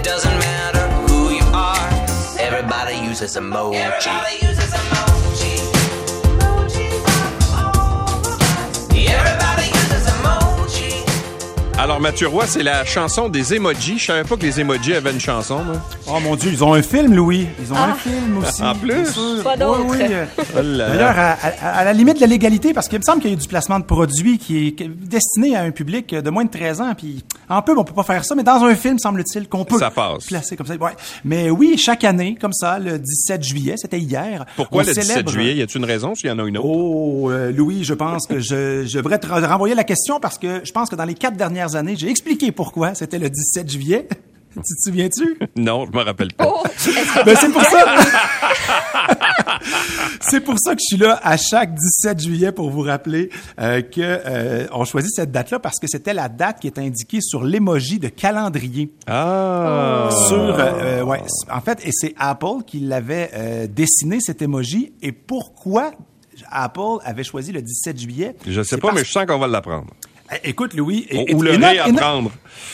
It doesn't matter who you are. Everybody uses emoji. Everybody uses emoji. Alors, Mathieu Roy, c'est la chanson des emojis. Je savais pas que les emojis avaient une chanson, moi. Oh mon Dieu, ils ont un film, Louis. Ils ont un film aussi. En plus? Pas d'autre. Oui, oui. Oh. D'ailleurs, à, à- à la limite de la légalité, parce qu'il me semble qu'il y a du placement de produits qui est destiné à un public de moins de 13 ans. Puis en pub, on peut pas faire ça, mais dans un film, semble-t-il qu'on peut Ça passe. placer comme ça. Ouais. Mais oui, chaque année, comme ça, le 17 juillet, c'était hier. Pourquoi on le 17 célèbre- juillet? Y a-t-il une raison s'il y en a une autre? Oh, euh, Louis, je pense que je, je devrais te re- renvoyer la question parce que je pense que dans les quatre dernières années, j'ai expliqué pourquoi c'était le 17 juillet. tu te souviens-tu? Non, je me rappelle pas. Oh, Ben, c'est pour ça. c'est pour ça que je suis là à chaque 17 juillet pour vous rappeler euh, que euh, on choisit cette date-là parce que c'était la date qui est indiquée sur l'emoji de calendrier. Ah! Sur, euh, ouais, en fait, et c'est Apple qui l'avait euh, dessiné cet emoji. Et pourquoi Apple avait choisi le 17 juillet? Je sais pas, parce- mais je sens qu'on va l'apprendre. Eh, Écoute, Louis, et, Ou- le et note-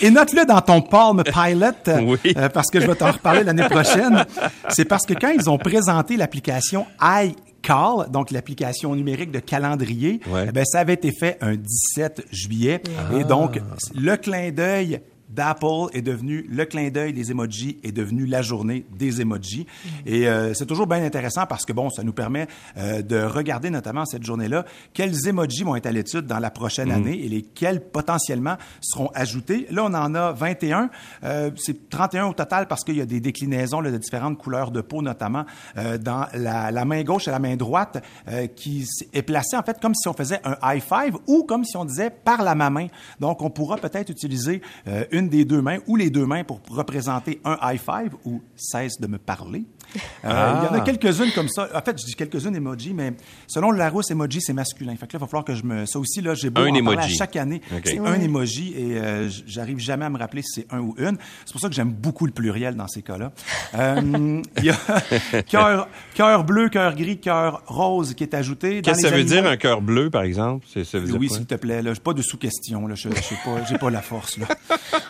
et note- note-le dans ton Palm Pilot, euh, Oui. euh, parce que je vais t'en reparler l'année prochaine. C'est parce que quand ils ont présenté l'application iCal, donc l'application numérique de calendrier, Ouais. eh ben, ça avait été fait un 17 juillet. Et donc, le clin d'œil d'Apple est devenu le clin d'œil des emojis est devenu la journée des emojis. Et euh, c'est toujours bien intéressant parce que bon ça nous permet euh, de regarder notamment cette journée-là. Quels emojis vont être à l'étude dans la prochaine année et lesquels potentiellement seront ajoutés? Là on en a 21 euh, c'est 31 au total parce qu'il y a des déclinaisons là, de différentes couleurs de peau notamment euh, dans la, la main gauche et la main droite euh, qui est placée en fait comme si on faisait un high five ou comme si on disait par la ma main donc on pourra peut-être utiliser euh, une des deux mains ou les deux mains pour représenter un high five ou cesse de me parler. Euh, Il y en a quelques-unes comme ça. En fait, je dis quelques-unes emoji, mais selon le Larousse, emoji, c'est masculin. Fait que là, il va falloir que je me... Ça aussi, là, j'ai beau Un en parler à chaque année. C'est un emoji et euh, j'arrive jamais à me rappeler si c'est un ou une. C'est pour ça que j'aime beaucoup le pluriel dans ces cas-là. Euh, Il y a cœur, cœur bleu, cœur gris, cœur rose qui est ajouté. Qu'est-ce que ça veut dire un cœur bleu, par exemple? C'est- Ça veut dire oui, s'il te plaît, là, j'ai pas de sous-question, là, je, je sais pas, j'ai pas la force, là.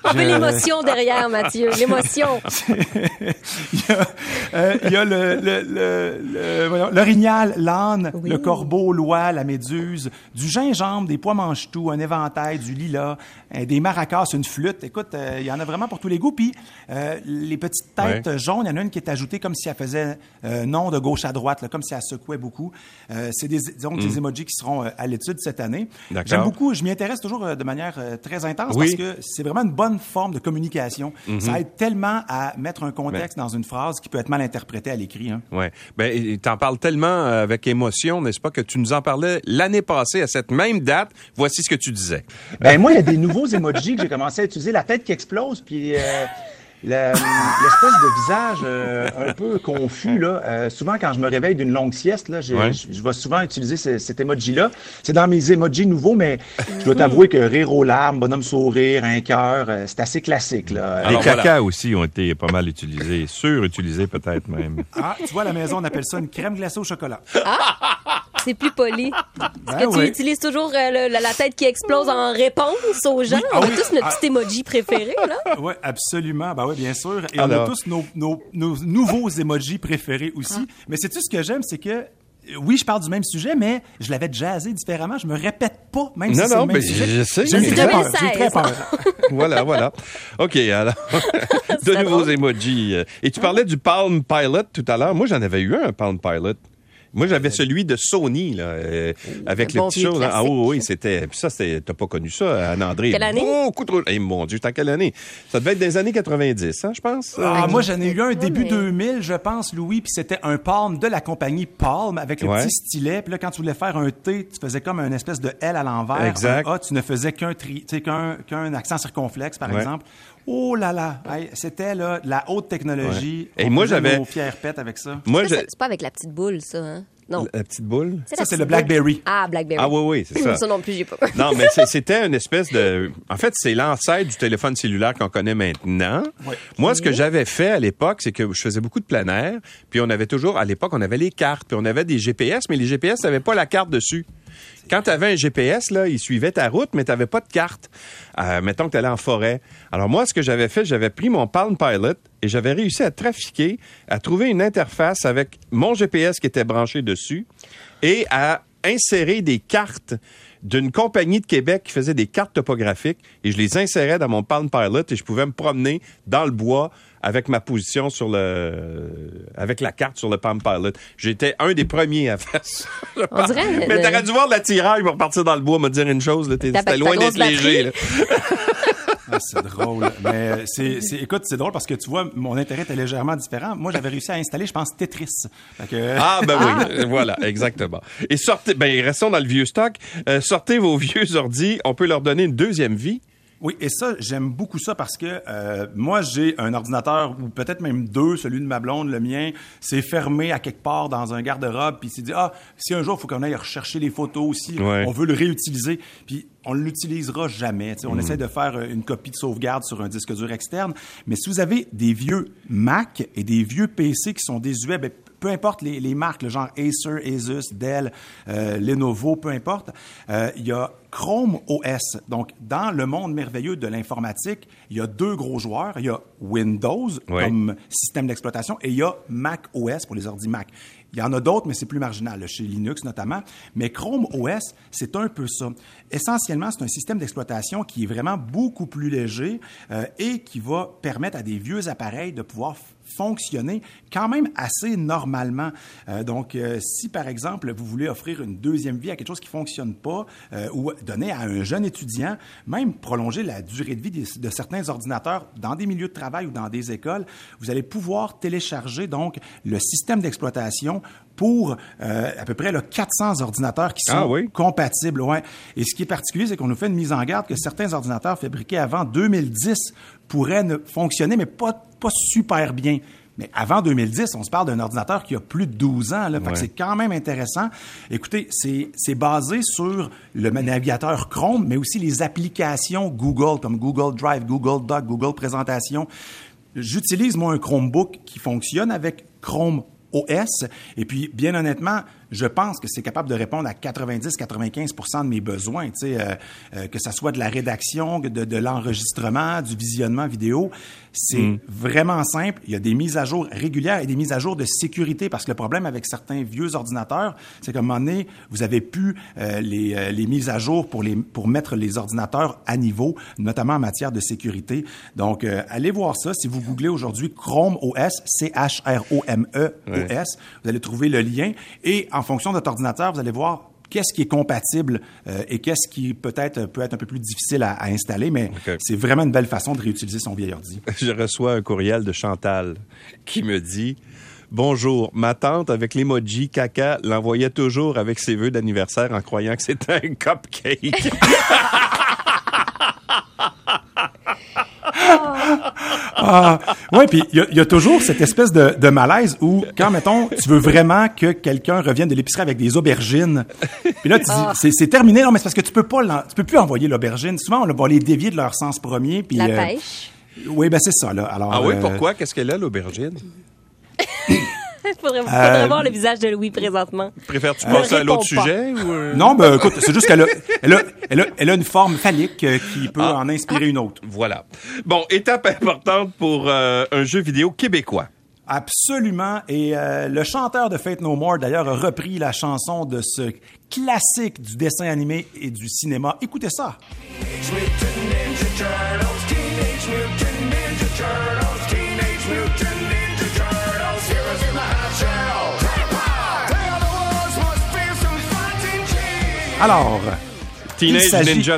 on veut Je- l'émotion derrière, Mathieu? L'émotion. il y a, euh, il y a le, le, le, le- voyons, l'orignal, l'âne, Oui. le corbeau, l'oie, la méduse, du gingembre, des pois mange-tout, un éventail, du lilas, euh, des maracas, une flûte. Écoute, euh, il y en a vraiment pour tous les goûts. Puis euh, les petites têtes jaunes, il y en a une qui est ajoutée comme si elle faisait euh, non de gauche à droite, là, comme si elle secouait beaucoup. Euh, c'est des, disons, des emojis qui seront euh, à l'étude cette année. D'accord. J'aime beaucoup, je m'y intéresse toujours euh, de manière euh, très intense Oui. parce que c'est vraiment une bonne forme de communication. Ça aide tellement à mettre un contexte dans une phrase qui peut être mal interprétée à l'écrit. Hein. Ouais. Ben, t'en parles tellement euh, avec émotion, n'est-ce pas, que tu nous en parlais l'année passée à cette même date. Voici ce que tu disais. Ben moi, il y a des nouveaux emojis que j'ai commencé à utiliser. La tête qui explose, puis euh, l'espèce de visage euh, un peu confus. Là. Euh, souvent, quand je me réveille d'une longue sieste, là, Ouais. je, je vais souvent utiliser ce- cet emoji-là. C'est dans mes emojis nouveaux, mais je dois t'avouer que rire aux larmes, bonhomme sourire, un cœur, euh, c'est assez classique. Là. Alors, les caca voilà. aussi ont été pas mal utilisés, surutilisés peut-être même. Ah, tu vois, à la maison, on appelle ça une crème glacée au chocolat. C'est plus poli. Est-ce Ben que tu oui. utilises toujours euh, le- la, la tête qui explose en réponse aux gens? Oui, ah on a oui, tous notre ah. petit emoji préféré, là. Oui, absolument. Ben oui, bien sûr. Et Alors. on a tous nos, nos, nos nouveaux emojis préférés aussi. Mais c'est tout ce que j'aime, c'est que oui, je parle du même sujet, mais je l'avais jazzé différemment. Je me répète pas, même Non, si c'est non, le même mais sujet. je sais. J'ai très peur. 2016. J'ai eu très peur. voilà, voilà. OK, alors, de nouveaux emojis. Et tu parlais du Palm Pilot tout à l'heure. Moi, j'en avais eu un, un Palm Pilot. Moi, j'avais celui de Sony, là, euh, avec le les bon petites vieux choses. Ah oui, oui, c'était. Puis ça, c'était. T'as pas connu ça, Anne-André? Quelle année? Beaucoup trop. Eh, mon Dieu, c'était quelle année? Ça devait être des années 90, hein, je pense. Ah, moi, j'en ai eu un début mais- 2000, je pense, Louis, puis c'était un palm de la compagnie Palm avec le Ouais. petit stylet. Puis là, quand tu voulais faire un T, tu faisais comme une espèce de L à l'envers. Exact. Un A, tu ne faisais qu'un tri, tu sais, qu'un qu'un accent circonflexe, par Ouais. exemple. Oh là là, Hey, c'était là la haute technologie. Ouais. Et On moi, j'avais- avec ça. Moi, Ça, je... C'est pas avec la petite boule, ça, hein? Non. La petite boule? Ça, c'est le. Blackberry. Ah, Blackberry. Ah oui, oui, c'est ça. Ça non plus, j'ai pas. Non, mais c'était une espèce de. En fait, c'est l'ancêtre du téléphone cellulaire qu'on connaît maintenant. Moi, ce que j'avais fait à l'époque, c'est que je faisais beaucoup de plein air, puis on avait toujours, à l'époque, on avait les cartes, puis on avait des GPS, mais les GPS n'avaient pas la carte dessus. Quand tu avais un GPS, là, il suivait ta route, mais tu n'avais pas de carte. Euh, mettons que tu allais en forêt. Alors moi, ce que j'avais fait, j'avais pris mon Palm Pilot et j'avais réussi à trafiquer, à trouver une interface avec mon GPS qui était branché dessus et à insérer des cartes d'une compagnie de Québec qui faisait des cartes topographiques et je les insérais dans mon Palm Pilot et je pouvais me promener dans le bois avec ma position sur le avec la carte sur le Palm Pilot. J'étais un des premiers à faire ça. On dirait, Mais t'aurais dû voir l'attirail pour partir dans le bois, me dire une chose. C'était ta loin d'être léger. là. Ah, c'est drôle. Mais c'est, c'est- écoute, c'est drôle parce que tu vois, mon intérêt était légèrement différent. Moi, j'avais réussi à installer, je pense, Tetris. Fait que- Ah, ben oui, euh, voilà, exactement. Et sortez, ben restons dans le vieux stock. Euh, sortez vos vieux ordis, on peut leur donner une deuxième vie. Oui, et ça, j'aime beaucoup ça parce que euh, moi, j'ai un ordinateur, ou peut-être même deux, celui de ma blonde, le mien, c'est fermé à quelque part dans un garde-robe, puis il s'est dit, ah, si un jour, il faut qu'on aille rechercher les photos aussi, Ouais. on veut le réutiliser, puis on ne l'utilisera jamais. On essaie de faire euh, une copie de sauvegarde sur un disque dur externe, mais si vous avez des vieux Mac et des vieux PC qui sont désuets, ben, peu importe les, les marques, le genre Acer, Asus, Dell, euh, Lenovo, peu importe, euh, il y a Chrome OS. Donc, dans le monde merveilleux de l'informatique, il y a deux gros joueurs. Il y a Windows comme système d'exploitation et il y a Mac OS pour les ordi Mac. Il y en a d'autres, mais c'est plus marginal, chez Linux notamment. Mais Chrome OS, c'est un peu ça. Essentiellement, c'est un système d'exploitation qui est vraiment beaucoup plus léger euh, et qui va permettre à des vieux appareils de pouvoir fonctionner quand même assez normalement. Euh, donc, euh, si par exemple, vous voulez offrir une deuxième vie à quelque chose qui fonctionne pas euh, ou donner à un jeune étudiant, même prolonger la durée de vie des- de certains ordinateurs dans des milieux de travail ou dans des écoles, vous allez pouvoir télécharger donc le système d'exploitation pour euh, à peu près là, 400 ordinateurs qui sont Ah oui? compatibles. Ouais. Et ce qui est particulier, c'est qu'on nous fait une mise en garde que certains ordinateurs fabriqués avant 2010 pourraient ne fonctionner, mais pas, pas super bien. Mais avant 2010, on se parle d'un ordinateur qui a plus de 12 ans. Là, Ouais. c'est quand même intéressant. Écoutez, c'est c'est basé sur le navigateur Chrome, mais aussi les applications Google, comme Google Drive, Google Doc, Google Présentation. J'utilise, moi, un Chromebook qui fonctionne avec Chrome OS. Et puis, bien honnêtement, je pense que c'est capable de répondre à 90-95% de mes besoins, tu sais, euh, euh, que ça soit de la rédaction, de, de l'enregistrement, du visionnement vidéo. C'est vraiment simple. Il y a des mises à jour régulières et des mises à jour de sécurité parce que le problème avec certains vieux ordinateurs, c'est qu'à un moment donné, vous avez pu euh, les, euh, les mises à jour pour, les, pour mettre les ordinateurs à niveau, notamment en matière de sécurité. Donc, euh, allez voir ça. Si vous googlez aujourd'hui Chrome OS, C-H-R-O-M-E-O-S, vous allez trouver le lien. Et en fonction de votre ordinateur, vous allez voir qu'est-ce qui est compatible euh, et qu'est-ce qui peut-être peut être un peu plus difficile à, à installer, mais c'est vraiment une belle façon de réutiliser son vieil ordi. Je reçois un courriel de Chantal qui me dit Bonjour, ma tante avec l'emoji caca l'envoyait toujours avec ses vœux d'anniversaire en croyant que c'était un cupcake. Ah, ouais, puis il y a- il y, a toujours cette espèce de, de malaise où, quand, mettons, tu veux vraiment que quelqu'un revienne de l'épicerie avec des aubergines, puis là, tu dis, c'est- c'est terminé, non, mais c'est parce que tu peux pas, l'en- tu peux plus envoyer l'aubergine. Souvent, on va les dévier de leur sens premier, puis... La euh, pêche? Oui, ben c'est ça, là. Alors, ah oui, euh, pourquoi? Qu'est-ce qu'elle a, l'aubergine? faudrait, faudrait voir le visage de Louis présentement. Préfères-tu Ne passer à l'autre sujet? Ou... euh? Non, ben écoute, c'est juste qu'elle a, elle a, elle a, elle a une forme phallique euh, qui peut Ah. en inspirer une autre. Voilà. Bon, étape importante pour euh, un jeu vidéo québécois. Absolument. Et euh, le chanteur de Fate No More, d'ailleurs, a repris la chanson de ce classique du dessin animé et du cinéma. Écoutez ça. Alors, Il Teenage s'agit- Ninja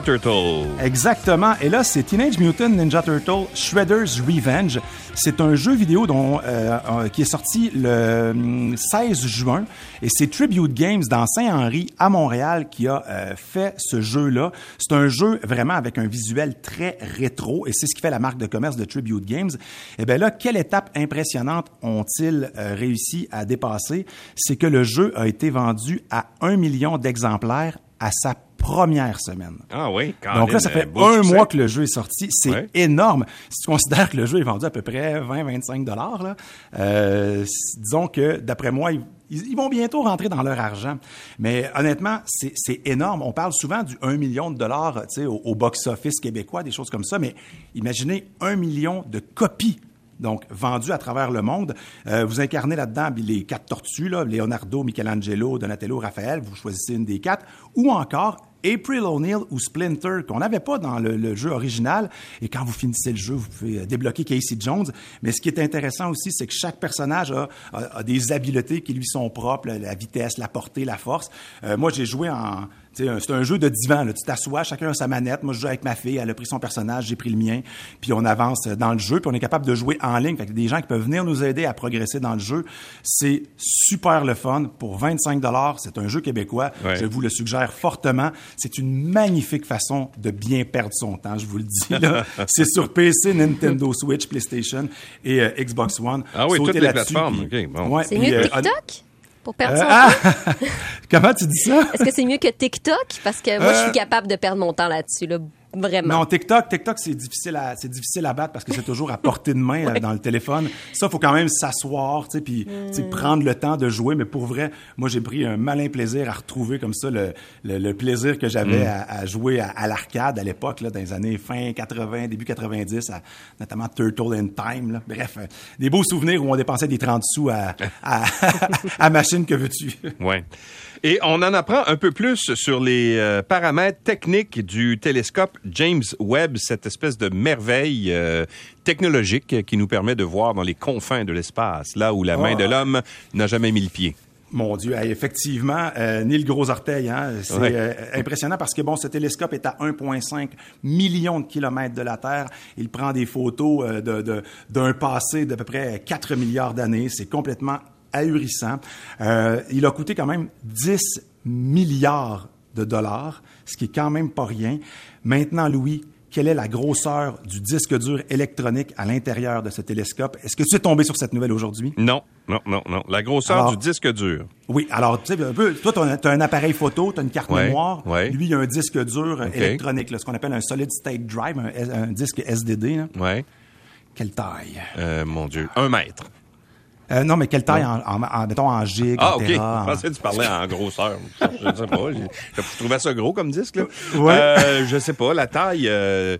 Turtle. Exactement. Et là, c'est Teenage Mutant Ninja Turtle Shredder's Revenge. C'est un jeu vidéo dont, euh, euh, qui est sorti le hum, 16 juin. Et c'est Tribute Games dans Saint-Henri, à Montréal, qui a euh, fait ce jeu-là. C'est un jeu vraiment avec un visuel très rétro. Et c'est ce qui fait la marque de commerce de Tribute Games. Et bien là, quelle étape impressionnante ont-ils réussi à dépasser? C'est que le jeu a été vendu à un million d'exemplaires à sa première semaine. Ah oui, Donc là, ça fait un mois que le jeu est sorti. C'est Ouais. énorme. Si tu considères que le jeu est vendu à peu près 20-25 dollars, euh, disons que, d'après moi, ils, ils vont bientôt rentrer dans leur argent. Mais honnêtement, c'est énorme. On parle souvent du 1 million de dollars au, au box-office québécois, des choses comme ça. Mais imaginez 1 million de copies donc vendues à travers le monde. Euh, vous incarnez là-dedans les quatre tortues, Leonardo, Michelangelo, Donatello, Raphaël. Vous choisissez une des quatre. Ou encore April O'Neil ou Splinter, qu'on n'avait pas dans le, le jeu original. Et quand vous finissez le jeu, vous pouvez euh, débloquer Casey Jones. Mais ce qui est intéressant aussi, c'est que chaque personnage a, a- a des habiletés qui lui sont propres, la, vitesse, la portée, la force. Euh, moi, j'ai joué en... C'est un jeu de divan. Là. Tu t'assois, chacun a sa manette. Moi, je joue avec ma fille. Elle a pris son personnage, j'ai pris le mien. Puis on avance dans le jeu. Puis on est capable de jouer en ligne. Fait que des gens qui peuvent venir nous aider à progresser dans le jeu. C'est super le fun. Pour 25 c'est un jeu québécois. Ouais. Je vous le suggère fortement. C'est une magnifique façon de bien perdre son temps, je vous le dis. là. C'est sur PC, Nintendo Switch, PlayStation et euh, Xbox One. Ah oui, Sautez toutes les plateformes. puis- OK, bon. Ouais, C'est puis, mieux que euh, TikTok? Pour perdre euh, son ah! temps? Comment tu dis ça? Est-ce que c'est mieux que TikTok? Parce que moi, je Euh, suis capable de perdre mon temps là-dessus, là. Vraiment. Non, TikTok, TikTok, c'est difficile à, c'est difficile à battre parce que c'est toujours à portée de main dans le téléphone. Ça, faut quand même s'asseoir, tu sais, puis tu sais, prendre le temps de jouer. Mais pour vrai, moi, j'ai pris un malin plaisir à retrouver comme ça le, le, le plaisir que j'avais à, à jouer à, à l'arcade à l'époque, là, dans les années fin 80, début 90, à- notamment Turtle in Time. Là. Bref, euh, des beaux souvenirs où on dépensait des 30 sous à, à, à machine que veux-tu. Ouais. Et on en apprend un peu plus sur les euh, paramètres techniques du télescope James Webb, cette espèce de merveille euh, technologique qui nous permet de voir dans les confins de l'espace, là où la main de l'homme n'a jamais mis le pied. Mon Dieu, effectivement, euh, ni le gros orteil, hein, c'est Ouais. euh, impressionnant parce que bon, ce télescope est à 1,5 million de kilomètres de la Terre. Il prend des photos euh, de- de- d'un passé d'à peu près 4 milliards d'années. C'est complètement ahurissant. Euh, il a coûté quand même 10 milliards de dollars, ce qui est quand même pas rien. Maintenant, Louis, quelle est la grosseur du disque dur électronique à l'intérieur de ce télescope? Est-ce que tu es tombé sur cette nouvelle aujourd'hui? Non, non, non, non. La grosseur Alors- du disque dur. Oui, alors, tu sais, un peu, toi, tu as, un appareil photo, tu as une carte Ouais, mémoire. ouais. Lui, il a un disque dur euh, électronique, là, ce qu'on appelle un solid state drive, un, disque SDD. Là. Ouais. Quelle taille? Euh, mon Dieu. Un mètre. Euh, non, mais quelle taille, en, en- en- mettons, en gigs, Ah, en OK. Je en- pensais que tu parlais en grosseur. Je ne sais pas. Je trouvais ça gros comme disque, là. Ouais. Euh, je sais pas. La taille, euh,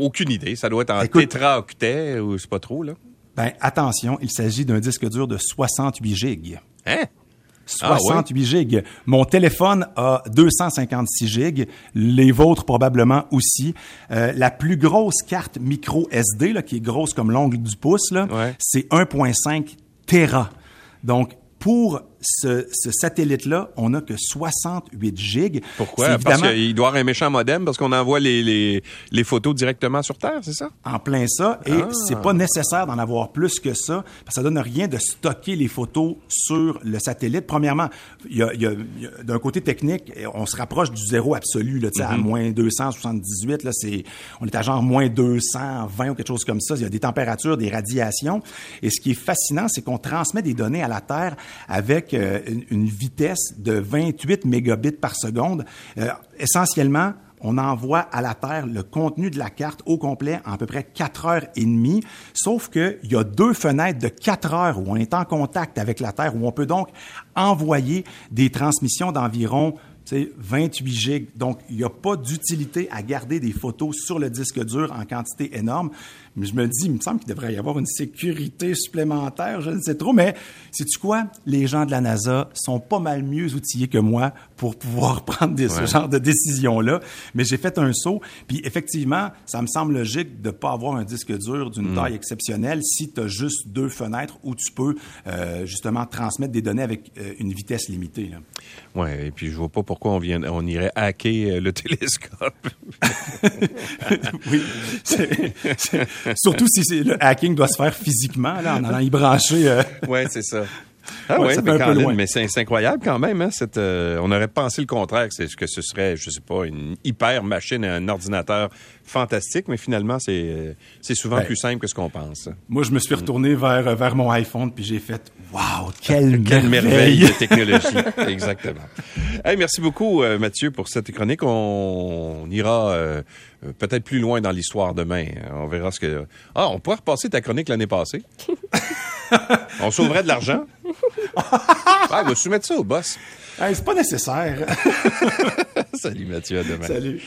aucune idée. Ça doit être en Écoute- tétraoctet ou c'est pas trop, là. Ben, attention, il s'agit d'un disque dur de 68 gigs. Hein? Ah, 68 gigs. Mon téléphone a 256 gigs, les vôtres probablement aussi. Euh, la plus grosse carte micro SD, là, qui est grosse comme l'ongle du pouce, là, Ouais. c'est 1.5 Tera. Donc, pour ce, ce satellite-là, on n'a que 68 gigs. Pourquoi? C'est Parce évidemment qu'il doit avoir un méchant modem parce qu'on envoie les, les, les photos directement sur Terre, c'est ça? en plein ça, et Ah. c'est pas nécessaire d'en avoir plus que ça, parce que ça donne rien de stocker les photos sur le satellite. Premièrement, il y a, y a- il y a- d'un côté technique, on se rapproche du zéro absolu, là, sais, à moins 278, là, c'est, on est à genre moins 220 ou quelque chose comme ça. Il y a des températures, des radiations, et ce qui est fascinant, c'est qu'on transmet des données à la Terre avec une, vitesse de 28 mégabits par seconde. Euh, essentiellement, on envoie à la Terre le contenu de la carte au complet en à peu près 4 heures et demie, sauf qu'il y a deux fenêtres de 4 heures où on est en contact avec la Terre, où on peut donc envoyer des transmissions d'environ tu sais, 28 gigs. Donc, il n'y a pas d'utilité à garder des photos sur le disque dur en quantité énorme. Mais je me dis, il me semble qu'il devrait y avoir une sécurité supplémentaire, je ne sais trop. Mais, sais-tu quoi? Les gens de la NASA sont pas mal mieux outillés que moi pour pouvoir prendre des, ce genre de décisions-là. Mais j'ai fait un saut. Puis, effectivement, ça me semble logique de pas avoir un disque dur d'une taille exceptionnelle si tu as juste deux fenêtres où tu peux, euh, justement, transmettre des données avec euh, une vitesse limitée. Ouais, et puis je vois pas pourquoi on, vient, on irait hacker euh, le télescope. oui. C'est- surtout si le hacking doit se faire physiquement, là, en allant y brancher. euh, ouais, c'est ça. Ah Ouais, mais, c'est incroyable quand même. Hein, cette, euh, on aurait pensé le contraire, que, que ce serait, je sais pas, une hyper machine, un ordinateur fantastique, mais finalement, c'est euh, c'est souvent Ben, plus simple que ce qu'on pense. Moi, je me suis retourné vers, vers mon iPhone, puis j'ai fait « Wow, quelle, Quelle merveille merveille! de technologie. Exactement. Hey, merci beaucoup, euh, Mathieu, pour cette chronique. On, ira peut-être plus loin dans l'histoire demain. On verra ce que. Ah, on pourrait repasser ta chronique l'année passée. on sauverait de l'argent. Ah, il va soumettre ça au boss? Hey, C'est pas nécessaire. Salut, Mathieu. À demain. Salut.